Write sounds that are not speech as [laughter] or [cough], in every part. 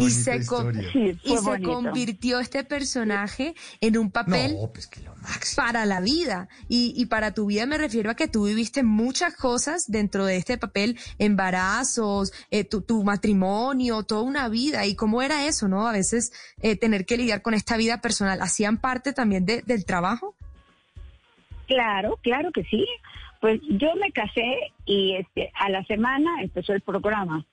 y se, y se convirtió este personaje en un papel pues para la vida. Y, y para tu vida me refiero a que tú viviste muchas cosas dentro de este papel, embarazos, eh, tu, tu, matrimonio, toda una vida. ¿Y cómo era eso, no? A veces eh, tener que lidiar con esta vida personal. ¿Hacían parte también de, del trabajo? Claro, claro que sí. Pues yo me casé y este, a la semana empezó el programa.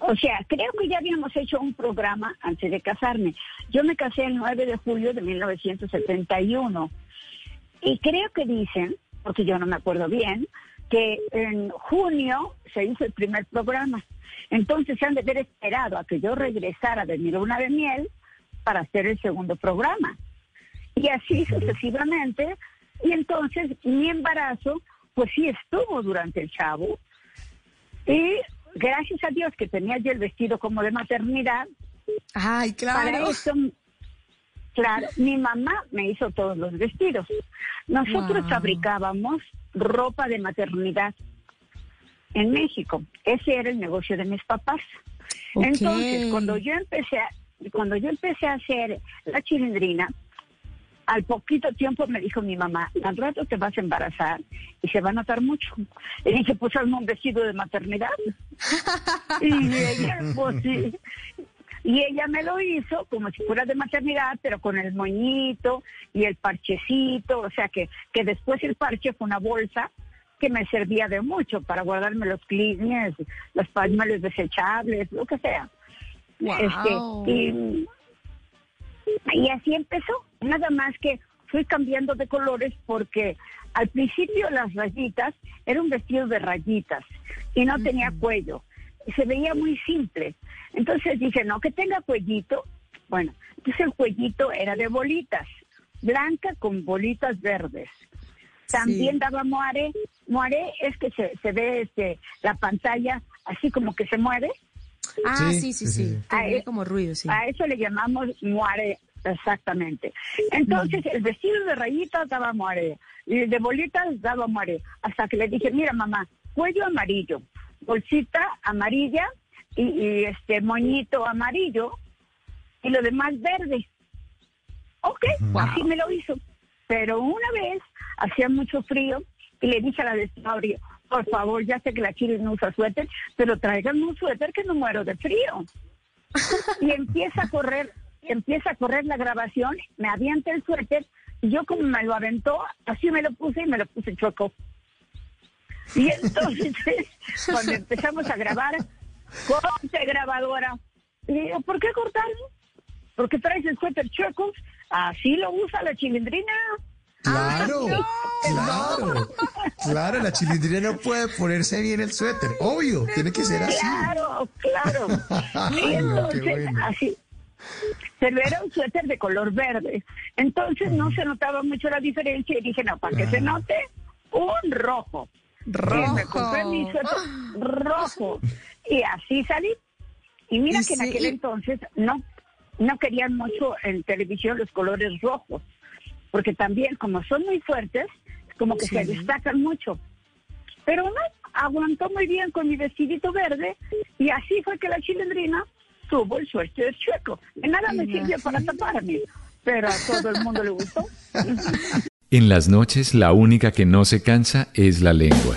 O sea, creo que ya habíamos hecho un programa antes de casarme. Yo me casé el 9 de julio de 1971. Y creo que dicen, porque yo no me acuerdo bien, que en junio se hizo el primer programa. Entonces se han de haber esperado a que yo regresara de mi luna de miel para hacer el segundo programa. Y así sucesivamente. Y entonces mi embarazo pues sí estuvo durante el chavo. Y gracias a Dios que tenía yo el vestido como de maternidad. Ay, claro. Para eso, claro, mi mamá me hizo todos los vestidos. Nosotros fabricábamos ropa de maternidad en México. Ese era el negocio de mis papás. Entonces, cuando yo empecé a, cuando yo empecé a hacer la chilindrina, al poquito tiempo me dijo mi mamá, al rato te vas a embarazar y se va a notar mucho. Le dije, pues hazme un vestido de maternidad. [laughs] y ella, pues sí. Y ella me lo hizo como si fuera de maternidad, pero con el moñito y el parchecito, o sea que, que después el parche fue una bolsa que me servía de mucho para guardarme los clines, los pañuelos desechables, lo que sea. Este, y, y así empezó. Nada más que fui cambiando de colores porque al principio las rayitas era un vestido de rayitas y no tenía cuello. Y se veía muy simple. Entonces dije, no, que tenga cuellito. Bueno, entonces el cuellito era de bolitas, blanca con bolitas verdes. También daba moare. Moare es que se, se ve este, la pantalla así como que se mueve. Ah, sí, sí, sí. A, e como ruido, sí. A eso le llamamos moare Exactamente. Entonces, el vestido de rayitas daba muere, y de bolitas daba muere, hasta que le dije, mira mamá, cuello amarillo, bolsita amarilla y, este moñito amarillo y lo demás verde. Ok, así me lo hizo. Pero una vez hacía mucho frío y le dije a la vestuario, por favor, ya sé que la chile no usa suéter, pero tráiganme un suéter que no muero de frío. y empieza a correr empieza a correr la grabación, me avienta el suéter y yo como me lo aventó, así me lo puse y me lo puse choco. Y entonces, [laughs] cuando empezamos a grabar, corte grabadora. Y digo, ¿por qué cortarlo? Porque traes el suéter chueco. Así lo usa la chilindrina. Claro, claro, claro, la chilindrina no puede ponerse bien el suéter, obvio, tiene que ser así. Claro, claro. [laughs] y entonces, así, pero era un suéter de color verde. Entonces no se notaba mucho la diferencia y dije, no, para que se note, un rojo. Rojo. Y me compré mi suéter rojo. Y así salí. Y mira que en aquel entonces no, no querían mucho en televisión los colores rojos. Porque también, como son muy fuertes, como que se destacan mucho. Pero no, aguantó muy bien con mi vestidito verde y así fue que la chilindrina tuvo el suerte chueco. De nada me sirvió para taparme, pero a todo el mundo le gustó. [laughs] En las noches la única que no se cansa es la lengua.